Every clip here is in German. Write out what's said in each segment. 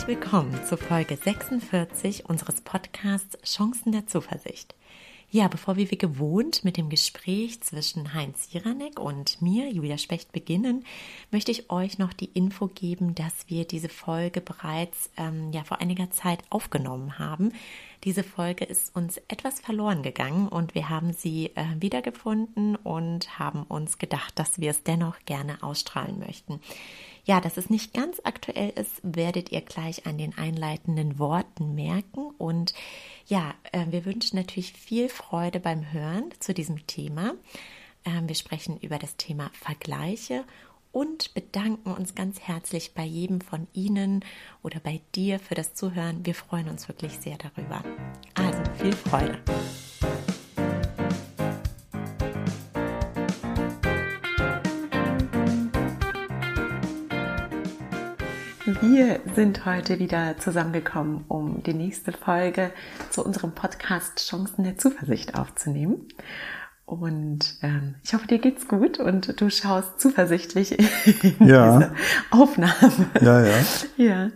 Herzlich willkommen zu Folge 46 unseres Podcasts Chancen der Zuversicht. Ja, bevor wir wie gewohnt mit dem Gespräch zwischen Heinz Jiranek und mir, Julia Specht, beginnen, möchte ich euch noch die Info geben, dass wir diese Folge bereits ähm, ja vor einiger Zeit aufgenommen haben. Diese Folge ist uns etwas verloren gegangen und wir haben sie äh, wiedergefunden und haben uns gedacht, dass wir es dennoch gerne ausstrahlen möchten. Ja, dass es nicht ganz aktuell ist, werdet ihr gleich an den einleitenden Worten merken. Und ja, äh, wir wünschen natürlich viel Freude beim Hören zu diesem Thema. Ähm, wir sprechen über das Thema Vergleiche und bedanken uns ganz herzlich bei jedem von Ihnen oder bei dir für das Zuhören. Wir freuen uns wirklich sehr darüber. Also viel Freude. Wir sind heute wieder zusammengekommen, um die nächste Folge zu unserem Podcast Chancen der Zuversicht aufzunehmen. Und ähm, ich hoffe, dir geht's gut und du schaust zuversichtlich in ja. diese Aufnahme. Ja, ja. Ja.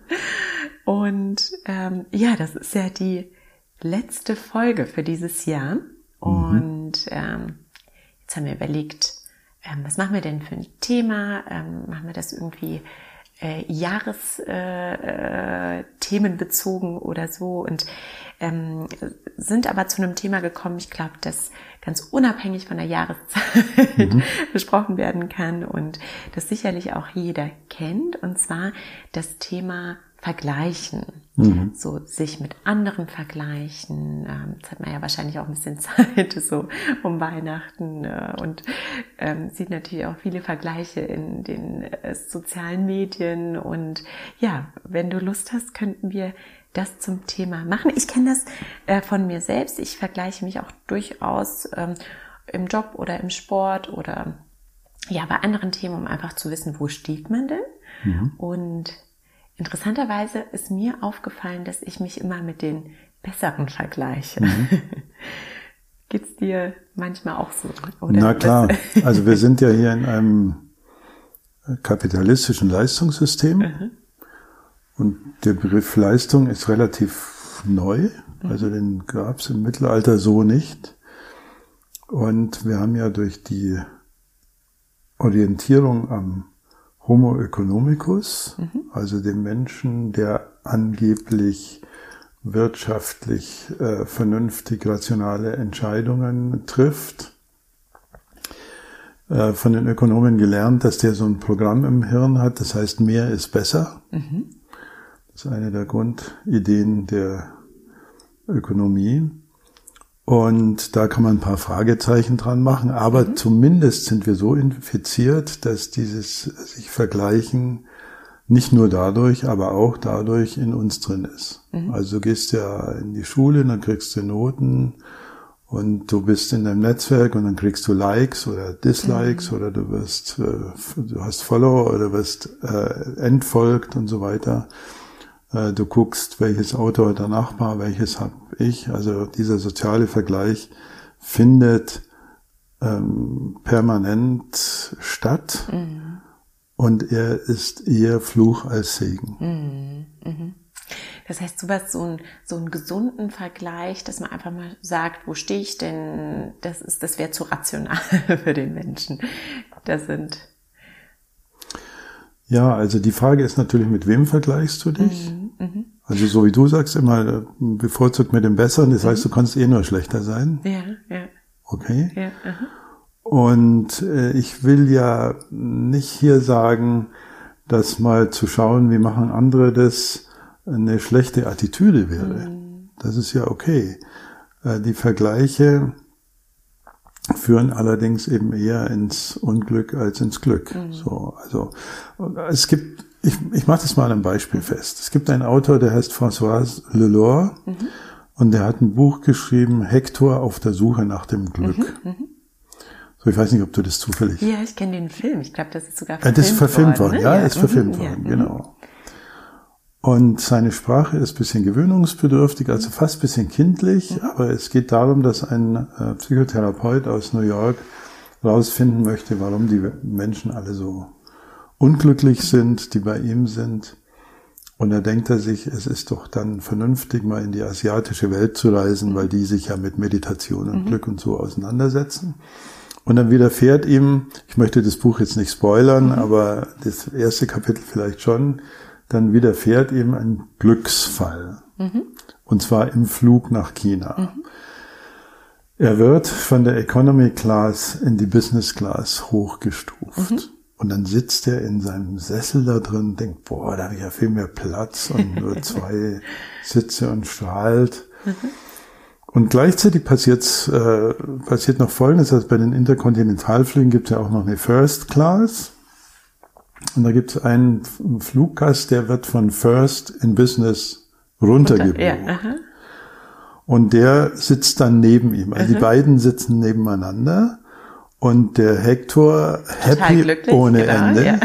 Und ähm, ja, das ist ja die letzte Folge für dieses Jahr. Mhm. Und ähm, jetzt haben wir überlegt, ähm, was machen wir denn für ein Thema? Ähm, machen wir das irgendwie äh, Jahresthemen äh, äh, bezogen oder so und ähm, sind aber zu einem Thema gekommen, ich glaube, das ganz unabhängig von der Jahreszeit mhm. besprochen werden kann und das sicherlich auch jeder kennt, und zwar das Thema vergleichen. Mhm. So sich mit anderen vergleichen. Ähm, jetzt hat man ja wahrscheinlich auch ein bisschen Zeit, so um Weihnachten äh, und ähm, sieht natürlich auch viele Vergleiche in den äh, sozialen Medien. Und ja, wenn du Lust hast, könnten wir das zum Thema machen. Ich kenne das äh, von mir selbst. Ich vergleiche mich auch durchaus ähm, im Job oder im Sport oder ja, bei anderen Themen, um einfach zu wissen, wo steht man denn? Mhm. Und Interessanterweise ist mir aufgefallen, dass ich mich immer mit den Besseren vergleiche. Mhm. Geht's dir manchmal auch so? Oder Na klar, also wir sind ja hier in einem kapitalistischen Leistungssystem mhm. und der Begriff Leistung ist relativ neu, mhm. also den gab es im Mittelalter so nicht. Und wir haben ja durch die Orientierung am Homo economicus, mhm. also dem Menschen, der angeblich wirtschaftlich äh, vernünftig rationale Entscheidungen trifft. Äh, von den Ökonomen gelernt, dass der so ein Programm im Hirn hat, das heißt, mehr ist besser. Mhm. Das ist eine der Grundideen der Ökonomie. Und da kann man ein paar Fragezeichen dran machen, aber mhm. zumindest sind wir so infiziert, dass dieses sich vergleichen nicht nur dadurch, aber auch dadurch in uns drin ist. Mhm. Also du gehst ja in die Schule, dann kriegst du Noten und du bist in deinem Netzwerk und dann kriegst du Likes oder Dislikes mhm. oder du wirst, äh, du hast Follower oder wirst äh, entfolgt und so weiter. Äh, du guckst, welches Auto hat der Nachbar, welches habe ich. Also dieser soziale Vergleich findet ähm, permanent statt mhm. und er ist eher Fluch als Segen. Mhm. Mhm. Das heißt, sowas, so, ein, so einen gesunden Vergleich, dass man einfach mal sagt, wo stehe ich denn, das ist, das wäre zu rational für den Menschen. Das sind ja, also die Frage ist natürlich, mit wem vergleichst du dich? Mhm, mh. Also so wie du sagst, immer bevorzugt mit dem Besseren, das mhm. heißt, du kannst eh nur schlechter sein. Ja, ja. Okay. Ja, aha. Und äh, ich will ja nicht hier sagen, dass mal zu schauen, wie machen andere das, eine schlechte Attitüde wäre. Mhm. Das ist ja okay. Äh, die Vergleiche führen allerdings eben eher ins Unglück als ins Glück. Mhm. So, also es gibt, ich, ich mache das mal an einem Beispiel fest. Es gibt einen Autor, der heißt François Lelore mhm. und der hat ein Buch geschrieben, Hector auf der Suche nach dem Glück. Mhm. mhm. So, ich weiß nicht, ob du das zufällig. Ja, ich kenne den Film. Ich glaube, das ist sogar verfilmt worden. Das ist verfilmt worden, worden ne? ja, ja, ist verfilmt mhm, worden, ja. genau. Und seine Sprache ist bisschen gewöhnungsbedürftig, also fast bisschen kindlich, mhm. aber es geht darum, dass ein äh, Psychotherapeut aus New York rausfinden möchte, warum die Menschen alle so unglücklich sind, die bei ihm sind. Und da denkt er sich, es ist doch dann vernünftig, mal in die asiatische Welt zu reisen, weil die sich ja mit Meditation und mhm. Glück und so auseinandersetzen. Und dann widerfährt ihm, ich möchte das Buch jetzt nicht spoilern, mhm. aber das erste Kapitel vielleicht schon, dann widerfährt ihm ein Glücksfall. Mhm. Und zwar im Flug nach China. Mhm. Er wird von der Economy Class in die Business Class hochgestuft. Mhm. Und dann sitzt er in seinem Sessel da drin und denkt, boah, da habe ich ja viel mehr Platz und nur zwei Sitze und strahlt. Mhm. Und gleichzeitig passiert, äh, passiert noch Folgendes, also bei den Interkontinentalflügen gibt es ja auch noch eine First Class. Und da gibt es einen Fluggast, der wird von First in Business runtergebucht. Ja, und der sitzt dann neben ihm. Also aha. die beiden sitzen nebeneinander. Und der Hector happy ohne genau, Ende. Ja.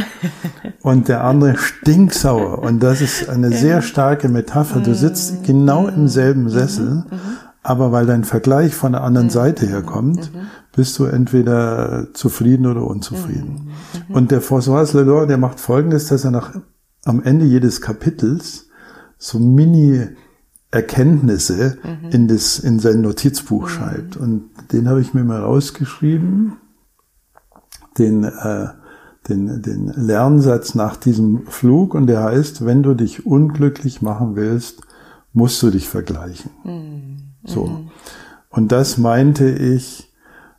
Und der andere stinksauer. Und das ist eine sehr starke Metapher. Du sitzt genau im selben mhm. Sessel. Mhm. Aber weil dein Vergleich von der anderen mhm. Seite herkommt, mhm. bist du entweder zufrieden oder unzufrieden. Mhm. Und der François Lelor, der macht Folgendes, dass er nach, am Ende jedes Kapitels so mini Erkenntnisse in, das, in sein Notizbuch schreibt. Und den habe ich mir mal rausgeschrieben, den, äh, den, den Lernsatz nach diesem Flug. Und der heißt, wenn du dich unglücklich machen willst, musst du dich vergleichen. Mhm. So. Mhm. Und das meinte ich,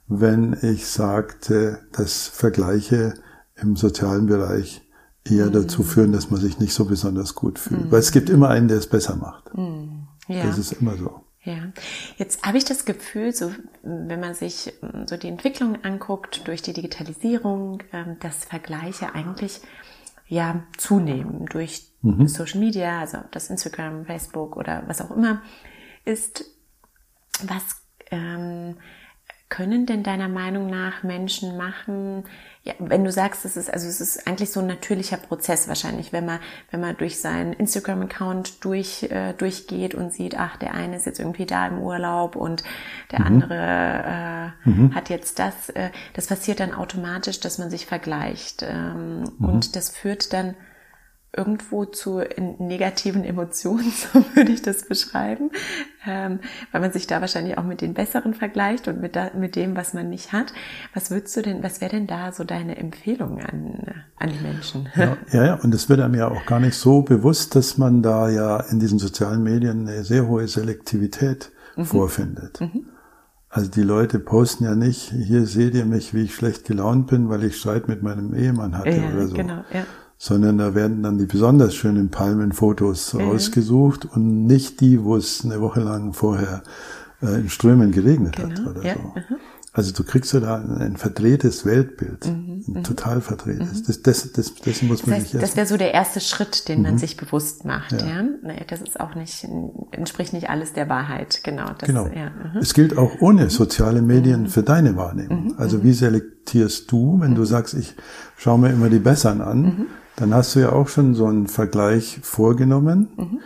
wenn ich sagte, dass Vergleiche im sozialen Bereich eher mhm. dazu führen, dass man sich nicht so besonders gut fühlt. Mhm. Weil es gibt immer einen, der es besser macht. Mhm. Ja. Das ist immer so. Ja, jetzt habe ich das Gefühl, so wenn man sich ähm, so die Entwicklung anguckt durch die Digitalisierung, ähm, dass Vergleiche eigentlich ja zunehmen durch mhm. Social Media, also das Instagram, Facebook oder was auch immer ist was ähm, können denn deiner Meinung nach Menschen machen, ja, wenn du sagst, es ist, also es ist eigentlich so ein natürlicher Prozess wahrscheinlich, wenn man, wenn man durch seinen Instagram-Account durch, äh, durchgeht und sieht, ach, der eine ist jetzt irgendwie da im Urlaub und der mhm. andere äh, mhm. hat jetzt das, äh, das passiert dann automatisch, dass man sich vergleicht. Ähm, mhm. Und das führt dann irgendwo zu negativen Emotionen, so würde ich das beschreiben, ähm, weil man sich da wahrscheinlich auch mit den Besseren vergleicht und mit, da, mit dem, was man nicht hat. Was würdest du denn, was wäre denn da so deine Empfehlung an, an die Menschen? Ja, ja, ja, und es wird einem ja auch gar nicht so bewusst, dass man da ja in diesen sozialen Medien eine sehr hohe Selektivität mhm. vorfindet. Mhm. Also die Leute posten ja nicht, hier seht ihr mich, wie ich schlecht gelaunt bin, weil ich Streit mit meinem Ehemann hatte ja, oder so. Genau, ja sondern da werden dann die besonders schönen Palmenfotos mhm. ausgesucht und nicht die, wo es eine Woche lang vorher äh, in Strömen geregnet genau. hat oder ja. so. Mhm. Also du kriegst ja da ein, verdrehtes Weltbild, mhm. ein mhm. total verdrehtes. Mhm. Das, das, das, das muss man das heißt, nicht Das wäre so der erste Schritt, den man mhm. sich bewusst macht. Ja. ja? Das ist auch nicht, entspricht nicht alles der Wahrheit. Genau. Das, genau. Ja. Es gilt auch ohne soziale Medien für deine Wahrnehmung. Also wie selektierst du, wenn du sagst, ich schaue mir immer die Besseren an, dann hast du ja auch schon so einen Vergleich vorgenommen, mhm.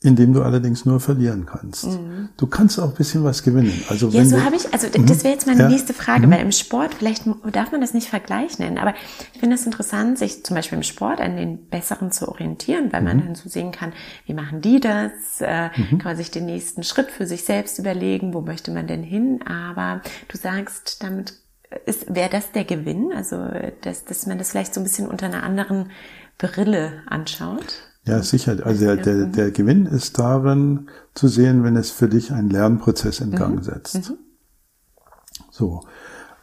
in dem du allerdings nur verlieren kannst. Mhm. Du kannst auch ein bisschen was gewinnen. Also ja, so habe ich, also mhm. das wäre jetzt meine ja. nächste Frage, mhm. weil im Sport, vielleicht darf man das nicht Vergleich nennen, aber ich finde es interessant, sich zum Beispiel im Sport an den Besseren zu orientieren, weil man mhm. dann so sehen kann, wie machen die das, äh, kann man sich den nächsten Schritt für sich selbst überlegen, wo möchte man denn hin, aber du sagst, damit ist, wäre das der Gewinn? Also, dass, dass man das vielleicht so ein bisschen unter einer anderen Brille anschaut? Ja, sicher. Also der, der, der Gewinn ist darin zu sehen, wenn es für dich einen Lernprozess in Gang mhm. setzt. Mhm. So.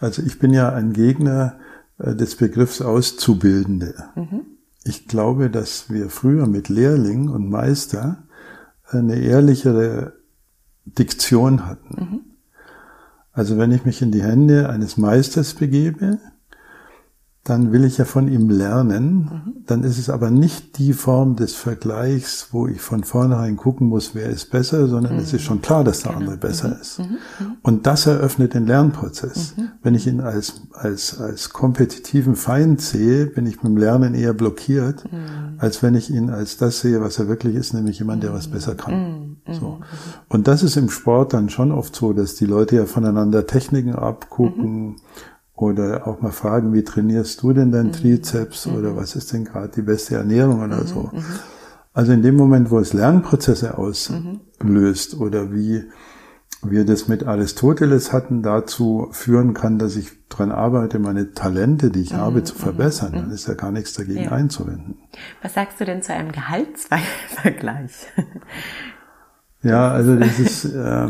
Also ich bin ja ein Gegner äh, des Begriffs Auszubildende. Mhm. Ich glaube, dass wir früher mit Lehrling und Meister eine ehrlichere Diktion hatten. Mhm. Also wenn ich mich in die Hände eines Meisters begebe, dann will ich ja von ihm lernen. Mhm. Dann ist es aber nicht die Form des Vergleichs, wo ich von vornherein gucken muss, wer ist besser, sondern mhm. es ist schon klar, dass der genau. andere besser mhm. ist. Mhm. Mhm. Und das eröffnet den Lernprozess. Mhm. Wenn ich ihn als, als, als kompetitiven Feind sehe, bin ich mit dem Lernen eher blockiert, als wenn ich ihn als das sehe, was er wirklich ist, nämlich jemand, der was besser kann. So. Und das ist im Sport dann schon oft so, dass die Leute ja voneinander Techniken abgucken, oder auch mal fragen, wie trainierst du denn dein mhm. Trizeps mhm. oder was ist denn gerade die beste Ernährung oder mhm. so. Mhm. Also in dem Moment, wo es Lernprozesse auslöst oder wie wir das mit Aristoteles hatten, dazu führen kann, dass ich dran arbeite, meine Talente, die ich mhm, habe, zu mhm, verbessern, mhm. dann ist ja gar nichts dagegen ja. einzuwenden. Was sagst du denn zu einem Gehaltsvergleich? ja, also das ist, äh,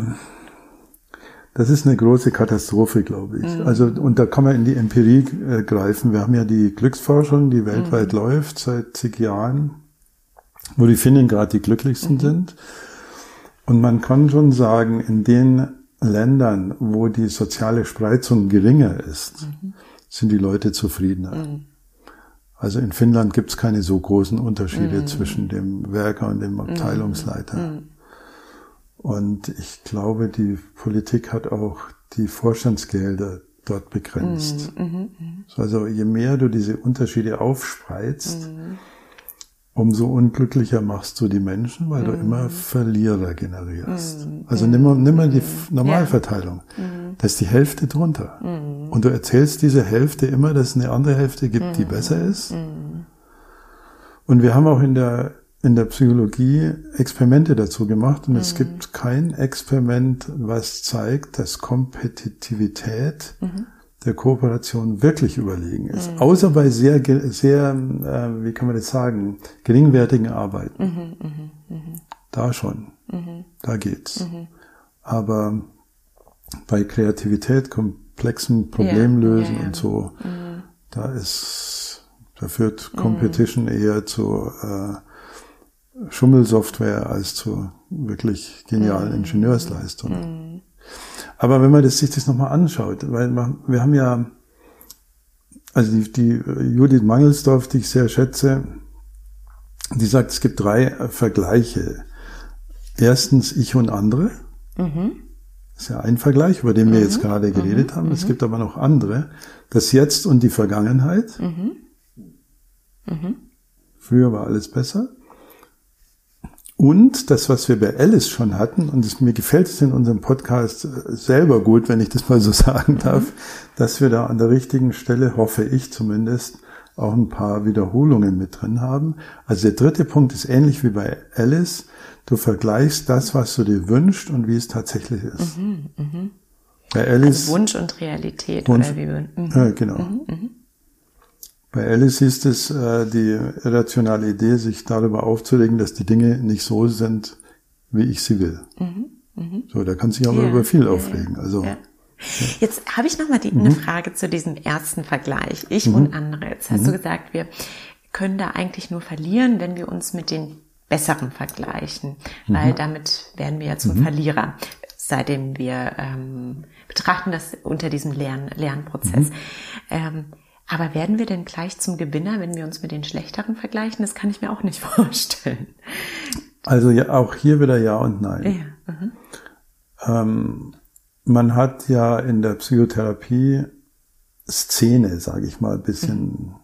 das ist eine große Katastrophe, glaube ich. Mhm. Also, und da kann man in die Empirie äh, greifen. Wir haben ja die Glücksforschung, die weltweit mhm. läuft seit zig Jahren, wo die Finnen gerade die glücklichsten mhm. sind. Und man kann schon sagen, in den Ländern, wo die soziale Spreizung geringer ist, mhm. sind die Leute zufriedener. Mhm. Also in Finnland gibt es keine so großen Unterschiede mhm. zwischen dem Werker und dem Abteilungsleiter. Mhm. Und ich glaube, die Politik hat auch die Vorstandsgelder dort begrenzt. Mhm. mhm, mhm. Also je mehr du diese Unterschiede aufspreizt, umso unglücklicher machst du die Menschen, weil mm. du immer Verlierer generierst. Mm. Also nimm mal, nimm mal die Normalverteilung. Ja. Da ist die Hälfte drunter. Und du erzählst diese Hälfte immer, dass es eine andere Hälfte gibt, die besser ist. Und wir haben auch in der, in der Psychologie Experimente dazu gemacht und es gibt kein Experiment, was zeigt, dass Kompetitivität -hmm der Kooperation wirklich überlegen ist. Mhm. Außer bei sehr, sehr, äh, wie kann man das sagen, geringwertigen Arbeiten. Mhm, mh, mh. Da schon. Mhm. Da geht's. Mhm. Aber bei Kreativität, komplexen Problemlösen ja, ja, ja. und so, mhm. da ist, da führt mhm. Competition eher zu äh, Schummelsoftware als zu wirklich genialen Ingenieursleistungen. Aber wenn man das, sich das nochmal anschaut, weil wir haben ja, also die, die Judith Mangelsdorf, die ich sehr schätze, die sagt, es gibt drei Vergleiche. Erstens ich und andere. Mhm. Das ist ja ein Vergleich, über den wir mhm. jetzt gerade geredet mhm. haben. Es mhm. gibt aber noch andere. Das Jetzt und die Vergangenheit. Mhm. Mhm. Früher war alles besser. Und das, was wir bei Alice schon hatten, und es, mir gefällt es in unserem Podcast äh, selber gut, wenn ich das mal so sagen darf, dass wir da an der richtigen Stelle, hoffe ich zumindest, auch ein paar Wiederholungen mit drin haben. Also der dritte Punkt ist ähnlich wie bei Alice. Du vergleichst das, was du dir wünschst und wie es tatsächlich ist. Mhm, mh. Bei Alice. Also Wunsch und Realität, Wunsch, oder wie wir, mhm. Ja, genau. Mhm, mh. Bei Alice ist es äh, die irrationale Idee, sich darüber aufzuregen, dass die Dinge nicht so sind, wie ich sie will. Mhm, mh. So, da kann sich aber ja, über viel aufregen. Also ja. Jetzt habe ich noch mal die, mhm. eine Frage zu diesem ersten Vergleich, ich mhm. und andere. Jetzt hast mhm. du gesagt, wir können da eigentlich nur verlieren, wenn wir uns mit den Besseren vergleichen, weil mhm. damit werden wir ja zum mhm. Verlierer, seitdem wir ähm, betrachten das unter diesem Lern Lernprozess. Ähm, aber werden wir denn gleich zum Gewinner, wenn wir uns mit den Schlechteren vergleichen? Das kann ich mir auch nicht vorstellen. Also ja, auch hier wieder Ja und Nein. Ja. Mhm. Ähm, man hat ja in der Psychotherapie Szene, sage ich mal, ein bisschen mhm.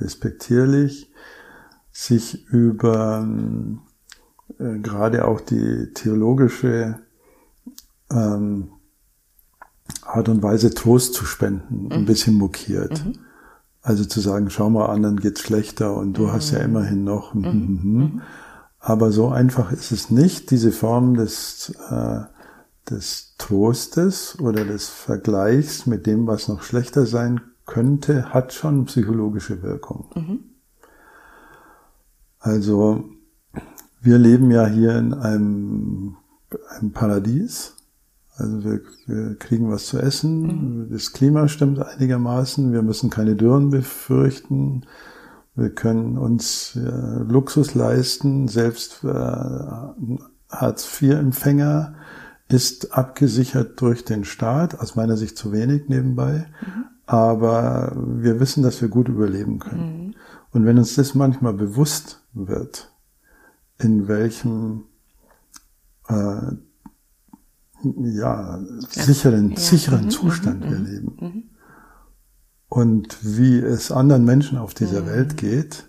despektierlich, sich über äh, gerade auch die theologische ähm, Art und Weise Trost zu spenden, mhm. ein bisschen mokiert. Mhm. Also zu sagen, schau mal, anderen geht's schlechter und du mhm. hast ja mhm. immerhin noch. Mhm. Mhm. mhm. Aber so einfach ist es nicht. Diese Form des, äh, des Trostes oder des Vergleichs mit dem, was noch schlechter sein könnte, hat schon psychologische Wirkung. Mhm. Also wir leben ja hier in einem, einem Paradies also wir, wir kriegen was zu essen, mhm. das Klima stimmt einigermaßen, wir müssen keine Dürren befürchten, wir können uns äh, Luxus leisten, selbst äh, Hartz-IV-Empfänger ist abgesichert durch den Staat, aus meiner Sicht zu wenig nebenbei, mhm. aber wir wissen, dass wir gut überleben können. Mhm. Und wenn uns das manchmal bewusst wird, in welchem äh, ja, sicheren, ja. sicheren mhm. Zustand mhm. wir leben. Mhm. Und wie es anderen Menschen auf dieser. Welt geht,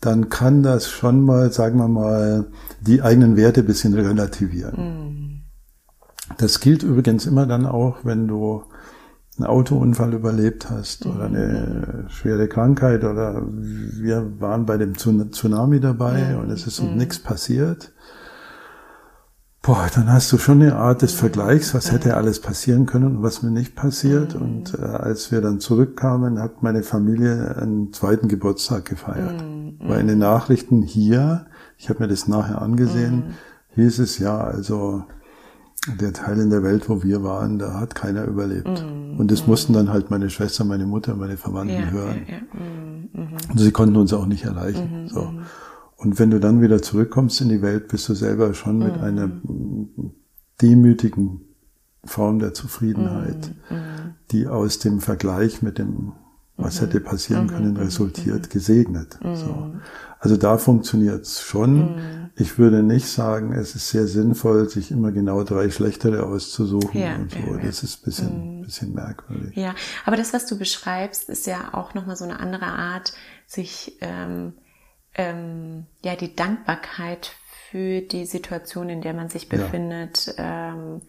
dann kann das schon mal, sagen wir mal, die eigenen Werte ein bisschen relativieren. Das gilt übrigens immer dann auch, wenn du einen Autounfall überlebt hast oder eine schwere Krankheit oder wir waren bei dem Tsunami dabei und es ist uns nichts passiert. Boah, dann hast du schon eine Art des Vergleichs, was hätte alles passieren können und was mir nicht passiert. Und äh, als wir dann zurückkamen, hat meine Familie einen zweiten Geburtstag gefeiert. Weil in den Nachrichten hier, ich habe mir das nachher angesehen, hieß es ja, also der Teil in der Welt, wo wir waren, da hat keiner überlebt. Mm, und das mm. mussten dann halt meine Schwester, meine Mutter, meine Verwandten ja, hören. Ja, ja. Mm, -hmm. Und sie konnten uns auch nicht erreichen. -hmm, so. Und wenn du dann wieder zurückkommst in die Welt, bist du selber schon mit einer demütigen Form der Zufriedenheit, die aus dem Vergleich mit dem, was hätte passieren können, resultiert, gesegnet. So. Also da funktioniert's schon ich würde nicht sagen, es ist sehr sinnvoll, sich immer genau drei schlechtere auszusuchen ja, und so. Ja, das ist ein bisschen, mhm. bisschen merkwürdig. Ja, aber das, was du beschreibst, ist ja auch nochmal so eine andere Art, sich ähm, ähm, ja die Dankbarkeit für die Situation, in der man sich befindet, ja, ähm,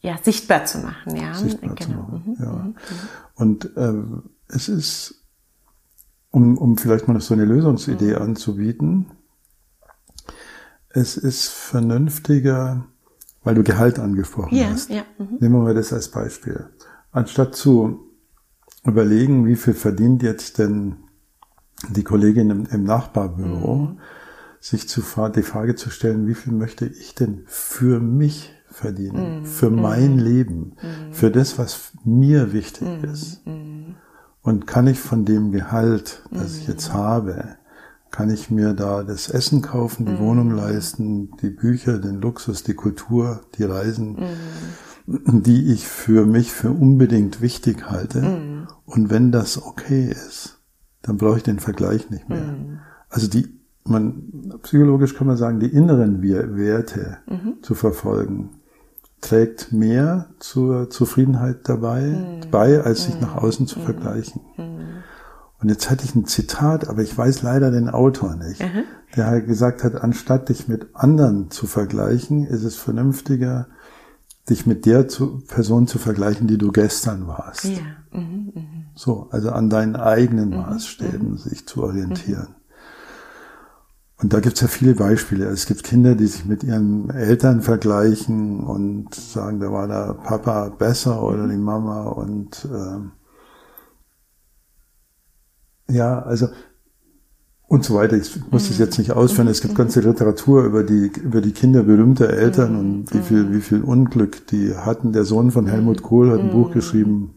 ja sichtbar zu machen. Ja, sichtbar genau. Zu machen, mhm. ja. Mhm. Und äh, es ist, um, um vielleicht mal so eine Lösungsidee mhm. anzubieten, es ist vernünftiger, weil du Gehalt angesprochen ja, hast. Ja, mhm. Nehmen wir mal das als Beispiel. Anstatt zu überlegen, wie viel verdient jetzt denn die Kollegin im, im Nachbarbüro, mhm. sich zu, die Frage zu stellen, wie viel möchte ich denn für mich verdienen, mhm. für mein mhm. Leben, mhm. für das, was mir wichtig mhm. ist. Und kann ich von dem Gehalt, das ich jetzt habe, kann ich mir da das Essen kaufen, die mhm. Wohnung leisten, die Bücher, den Luxus, die Kultur, die Reisen, mhm. die ich für mich für unbedingt wichtig halte. Mhm. Und wenn das okay ist, dann brauche ich den Vergleich nicht mehr. Mhm. Also die, man, psychologisch kann man sagen, die inneren Werte mhm. zu verfolgen, trägt mehr zur Zufriedenheit dabei, mhm. bei, als sich nach außen zu vergleichen. Und jetzt hatte ich ein Zitat, aber ich weiß leider den Autor nicht, mhm. der halt gesagt hat, anstatt dich mit anderen zu vergleichen, ist es vernünftiger, dich mit der zu, Person zu vergleichen, die du gestern warst. Ja. Mhm, mh. So, also an deinen eigenen mhm, Maßstäben mhm. sich zu orientieren. Und da gibt's ja viele Beispiele. Es gibt Kinder, die sich mit ihren Eltern vergleichen und sagen, da war der Papa besser oder die Mama und äh, ja, also und so weiter. Ich muss das jetzt nicht ausführen. Es gibt ganze Literatur über die, über die Kinder berühmter Eltern und wie viel, wie viel Unglück die hatten. Der Sohn von Helmut Kohl hat ein Buch geschrieben,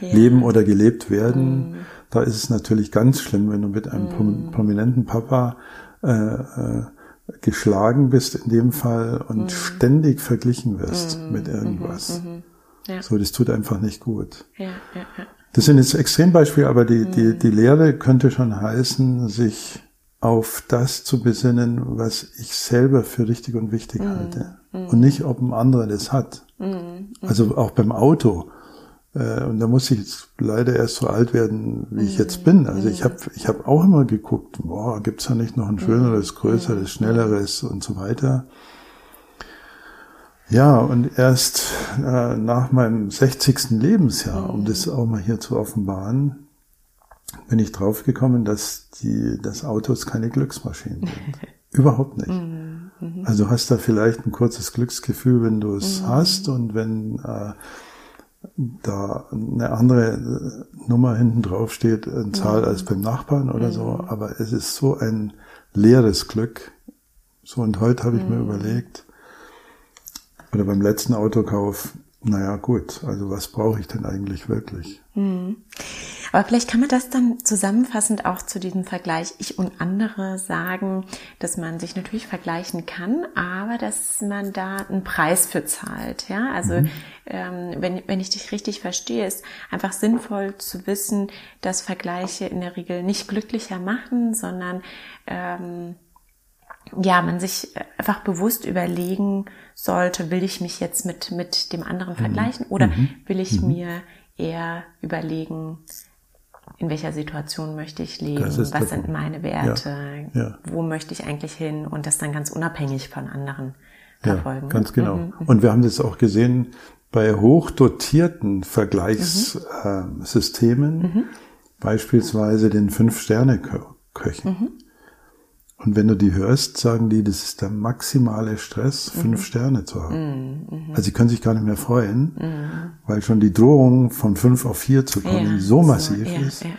ja. Leben oder gelebt werden. Da ist es natürlich ganz schlimm, wenn du mit einem prominenten Papa äh, äh, geschlagen bist in dem Fall und ständig verglichen wirst mit irgendwas. Ja. So, das tut einfach nicht gut. Ja, ja, ja. Das sind jetzt Extrembeispiele, aber die, die, mhm. die Lehre könnte schon heißen, sich auf das zu besinnen, was ich selber für richtig und wichtig mhm. halte. Mhm. Und nicht, ob ein anderer das hat. Mhm. Also auch beim Auto. Äh, und da muss ich jetzt leider erst so alt werden, wie ich jetzt bin. Also ich habe ich hab auch immer geguckt, boah, gibt's da nicht noch ein schöneres, größeres, schnelleres und so weiter. Ja, und erst äh, nach meinem 60. Lebensjahr, um das auch mal hier zu offenbaren, bin ich draufgekommen, dass die, dass Autos keine Glücksmaschinen sind. Überhaupt nicht. Mhm, mhm. Also du hast da vielleicht ein kurzes Glücksgefühl, wenn du es mhm. hast und wenn äh, da eine andere äh, Nummer hinten drauf steht, eine Zahl als beim Nachbarn oder so. Aber es ist so ein leeres Glück. So, und heute habe ich mir überlegt, oder beim letzten Autokauf, naja, gut, also was brauche ich denn eigentlich wirklich? Mhm. Aber vielleicht kann man das dann zusammenfassend auch zu diesem Vergleich ich und andere sagen, dass man sich natürlich vergleichen kann, aber dass man da einen Preis für zahlt. Ja, also mhm. ähm, wenn, wenn ich dich richtig verstehe, ist einfach sinnvoll zu wissen, dass Vergleiche in der Regel nicht glücklicher machen, sondern ähm, ja, man sich einfach bewusst überlegen sollte, will ich mich jetzt mit, mit dem anderen mhm. vergleichen oder mhm. will ich mhm. mir eher überlegen, in welcher Situation möchte ich leben, was sind meine Werte, ja. Ja. wo möchte ich eigentlich hin und das dann ganz unabhängig von anderen verfolgen. Ja, ganz genau. Mhm. Und wir haben das auch gesehen, bei hochdotierten Vergleichssystemen, mhm. beispielsweise den Fünf-Sterne-Köchen, mhm. Und wenn du die hörst, sagen die, das ist der maximale Stress, mhm. fünf Sterne zu haben. Mhm. Also sie können sich gar nicht mehr freuen, mhm. weil schon die Drohung von fünf auf vier zu kommen ja, so massiv so, ja, ist. Ja,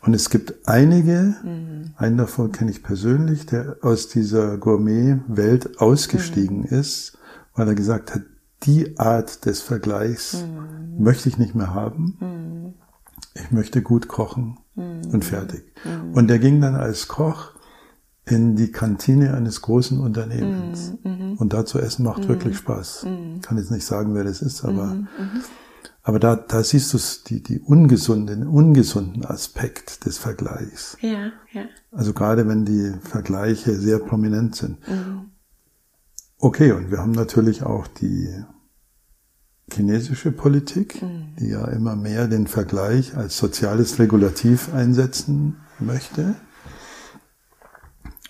Und es gibt einige, mhm. einen davon kenne ich persönlich, der aus dieser Gourmet-Welt ausgestiegen mhm. ist, weil er gesagt hat, die Art des Vergleichs mhm. möchte ich nicht mehr haben. Ich möchte gut kochen und fertig. Und der ging dann als Koch in die Kantine eines großen Unternehmens. Mm, mm, und da zu essen macht mm, wirklich Spaß. Mm. Kann jetzt nicht sagen, wer das ist, aber, mm, mm. aber da, da siehst du die, die ungesunden, ungesunden Aspekt des Vergleichs. Ja, ja. Also gerade wenn die Vergleiche sehr prominent sind. Okay, und wir haben natürlich auch die chinesische Politik, die ja immer mehr den Vergleich als soziales Regulativ einsetzen möchte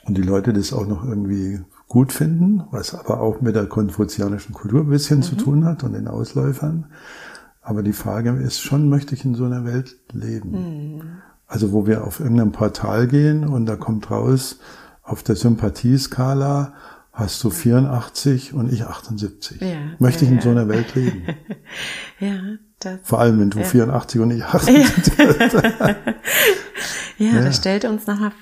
und die Leute das auch noch irgendwie gut finden, was aber auch mit der konfuzianischen Kultur ein bisschen mhm. zu tun hat und den Ausläufern. Aber die Frage ist schon, möchte ich in so einer Welt leben? Mhm. Also wo wir auf irgendeinem Portal gehen und da kommt raus, auf der Sympathieskala hast du 84 und ich 78. Ja, möchte ja, ich in ja. so einer Welt leben? ja, das, Vor allem, wenn du 84 und ich 78. ja, das stellt uns nochmal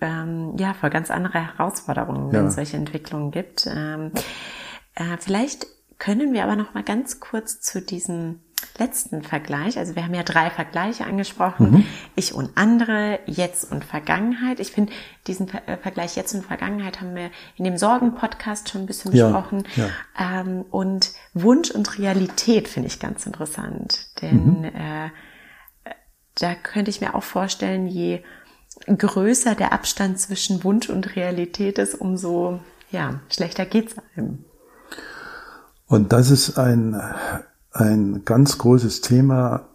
ähm, ja vor ganz andere Herausforderungen, wenn es solche Entwicklungen gibt. Ähm, äh, vielleicht können wir aber noch mal ganz kurz zu diesem letzten Vergleich, also wir haben ja drei Vergleiche angesprochen, mhm. ich und andere, jetzt und Vergangenheit. Ich finde, diesen Ver äh, Vergleich jetzt und Vergangenheit haben wir in dem Sorgen-Podcast schon ein bisschen besprochen. Ja, ja. Ähm, und Wunsch und Realität finde ich ganz interessant, denn mhm. äh, da könnte ich mir auch vorstellen, je größer der Abstand zwischen Wunsch und Realität ist, umso ja, schlechter geht's einem. Und das ist ein, ein ganz großes Thema,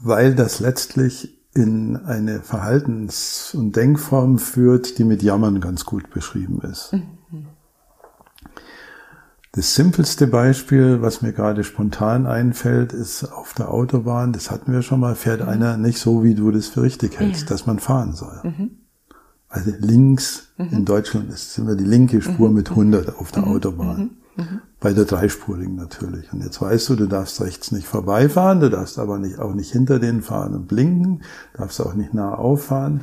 weil das letztlich in eine Verhaltens- und Denkform führt, die mit Jammern ganz gut beschrieben ist. Mhm. Das simpelste Beispiel, was mir gerade spontan einfällt, ist auf der Autobahn, das hatten wir schon mal, fährt mhm. einer nicht so, wie du das für richtig hältst, ja. dass man fahren soll. Mhm. Also links mhm. in Deutschland ist immer die linke Spur mhm. mit 100 auf der mhm. Autobahn. Mhm. Bei der dreispurigen natürlich. Und jetzt weißt du, du darfst rechts nicht vorbeifahren, du darfst aber nicht, auch nicht hinter denen fahren und blinken, darfst auch nicht nah auffahren.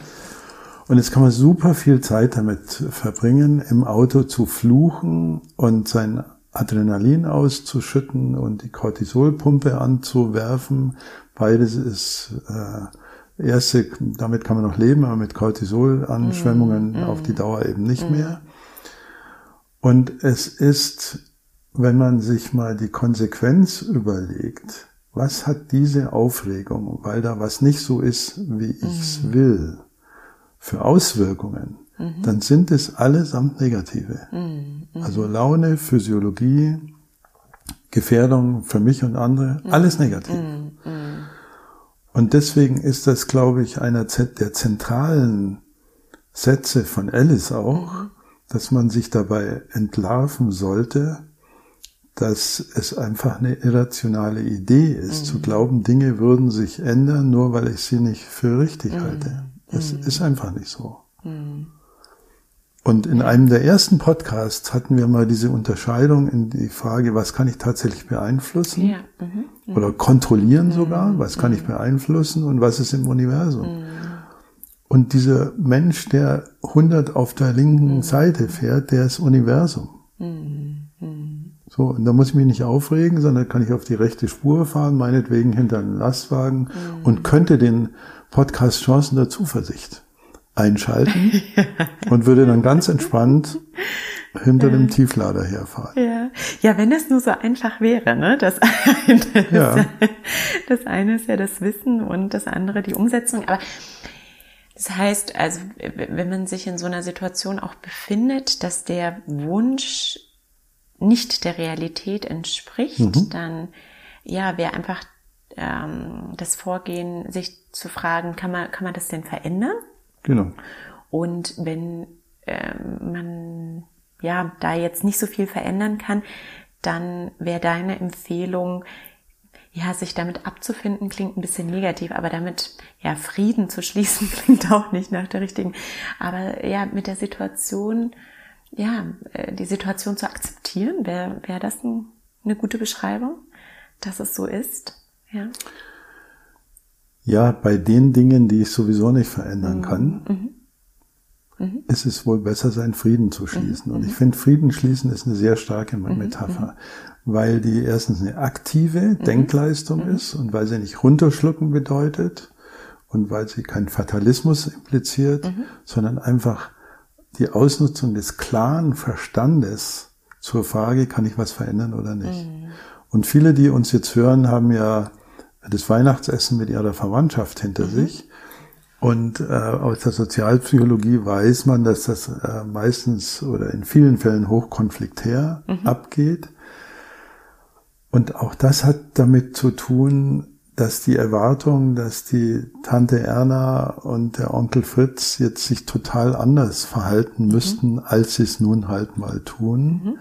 Und jetzt kann man super viel Zeit damit verbringen, im Auto zu fluchen und sein Adrenalin auszuschütten und die Cortisolpumpe anzuwerfen. Beides ist äh, erste, damit kann man noch leben, aber mit Cortisolanschwemmungen mm, mm. auf die Dauer eben nicht mm. mehr. Und es ist, wenn man sich mal die Konsequenz überlegt, was hat diese Aufregung, weil da was nicht so ist, wie ich's mm. will, für Auswirkungen? Mhm. dann sind es allesamt negative. Mhm. mhm. Also Laune, Physiologie, Gefährdung für mich und andere, mhm. alles negativ. Mhm. Und deswegen ist das, glaube ich, einer der zentralen Sätze von Alice auch, dass man sich dabei entlarven sollte, dass es einfach eine irrationale Idee ist, zu glauben, Dinge würden sich ändern, nur weil ich sie nicht für richtig halte. Das ist einfach nicht so. Und in einem der ersten Podcasts hatten wir mal diese Unterscheidung in die Frage, was kann ich tatsächlich beeinflussen? Ja. Mhm. Oder kontrollieren mhm. sogar, was kann ich mhm. beeinflussen und was ist im Universum? Mhm. Und dieser Mensch, der 100 auf der linken mhm. Seite fährt, der ist Universum. So, und da muss ich mich nicht aufregen, sondern kann ich auf die rechte Spur fahren, meinetwegen hinter einem Lastwagen und könnte den Podcast Chancen der Zuversicht einschalten und würde dann ganz entspannt hinter ja. dem Tieflader herfahren. Ja. ja, wenn es nur so einfach wäre, ne? Das eine, ja. das eine ist ja das Wissen und das andere die Umsetzung. Aber das heißt, also wenn man sich in so einer Situation auch befindet, dass der Wunsch nicht der Realität entspricht, mhm. dann ja, wäre einfach ähm, das Vorgehen, sich zu fragen, kann man, kann man das denn verändern? Genau. Und wenn ähm, man ja da jetzt nicht so viel verändern kann, dann wäre deine Empfehlung, ja, sich damit abzufinden, klingt ein bisschen negativ, aber damit, ja, Frieden zu schließen, klingt auch nicht nach der richtigen. Aber ja, mit der Situation, ja, äh, die Situation zu akzeptieren, wäre wär das ein, eine gute Beschreibung, dass es so ist, ja. Ja, bei den Dingen, die ich sowieso nicht verändern mhm. kann, mhm mhm. ist es wohl besser, seinen Frieden zu schließen. Mhm. Und ich finde, Frieden schließen ist eine sehr starke mhm. Metapher, mhm. weil die erstens eine aktive mhm. Denkleistung mhm. ist und weil sie nicht runterschlucken bedeutet und weil sie keinen Fatalismus impliziert, sondern einfach die Ausnutzung des klaren Verstandes zur Frage, kann ich was verändern oder nicht. Und viele, die uns jetzt hören, haben ja das Weihnachtsessen mit ihrer Verwandtschaft hinter sich. Und äh, aus der Sozialpsychologie weiß man, dass das äh, meistens oder in vielen Fällen hochkonfliktär mhm. abgeht. Und auch das hat damit zu tun, dass die Erwartung, dass die Tante Erna und der Onkel Fritz jetzt sich total anders verhalten mhm. müssten, als sie es nun halt mal tun, mhm.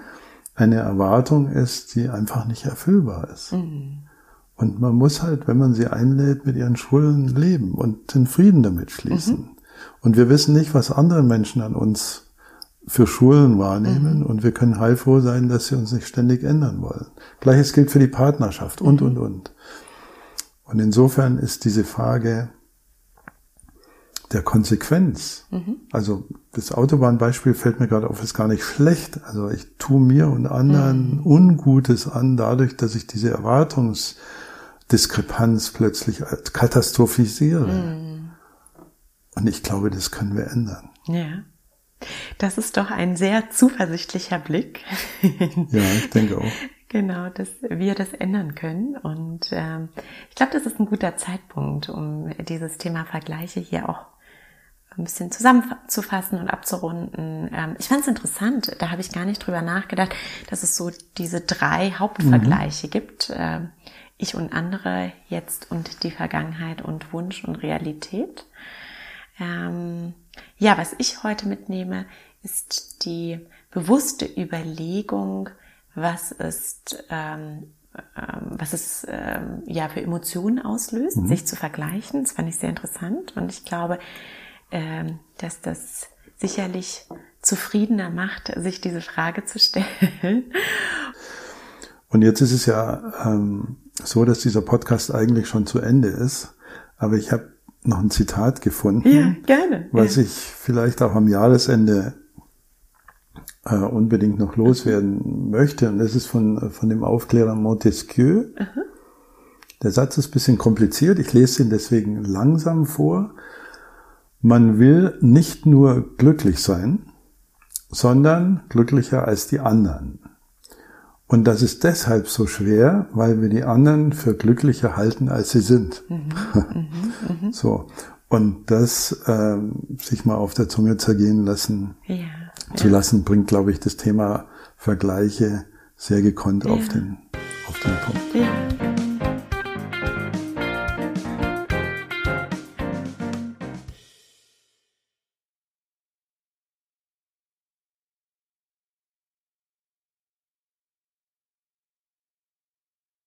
eine Erwartung ist, die einfach nicht erfüllbar ist. Mhm. Und man muss halt, wenn man sie einlädt, mit ihren Schulden leben und den Frieden damit schließen. Mhm. Und wir wissen nicht, was andere Menschen an uns für Schulen wahrnehmen mhm. und wir können heilfroh sein, dass sie uns nicht ständig ändern wollen. Gleiches gilt für die Partnerschaft und, mhm. und, und. Und insofern ist diese Frage der Konsequenz, mhm. also das Autobahnbeispiel fällt mir gerade auf, ist gar nicht schlecht. Also ich tue mir und anderen mhm. Ungutes an, dadurch, dass ich diese Erwartungs- Diskrepanz plötzlich katastrophisiere. Mm. Und ich glaube, das können wir ändern. Ja. Das ist doch ein sehr zuversichtlicher Blick. ja, ich denke auch. Genau, dass wir das ändern können. Und ähm, ich glaube, das ist ein guter Zeitpunkt, um dieses Thema Vergleiche hier auch ein bisschen zusammenzufassen und abzurunden. Ähm, ich fand es interessant, da habe ich gar nicht drüber nachgedacht, dass es so diese drei Hauptvergleiche mhm. gibt. Äh, ich und andere, jetzt und die Vergangenheit und Wunsch und Realität. Ähm, ja, was ich heute mitnehme, ist die bewusste Überlegung, was ist, ähm, ähm, was es ähm, ja für Emotionen auslöst, mhm. sich zu vergleichen. Das fand ich sehr interessant und ich glaube, ähm, dass das sicherlich zufriedener macht, sich diese Frage zu stellen. Und jetzt ist es ja ähm, so, dass dieser Podcast eigentlich schon zu Ende ist. Aber ich habe noch ein Zitat gefunden, ja, gerne, was ja. ich vielleicht auch am Jahresende äh, unbedingt noch loswerden möchte. Und das ist von, von dem Aufklärer Montesquieu. Aha. Der Satz ist ein bisschen kompliziert. Ich lese ihn deswegen langsam vor. Man will nicht nur glücklich sein, sondern glücklicher als die anderen. Und das ist deshalb so schwer, weil wir die anderen für glücklicher halten, als sie sind. Mhm, mhm, mhm. so. Und das ähm, sich mal auf der Zunge zergehen lassen, ja, zu ja. lassen, bringt, glaube ich, das Thema Vergleiche sehr gekonnt ja. auf, den, auf den Punkt.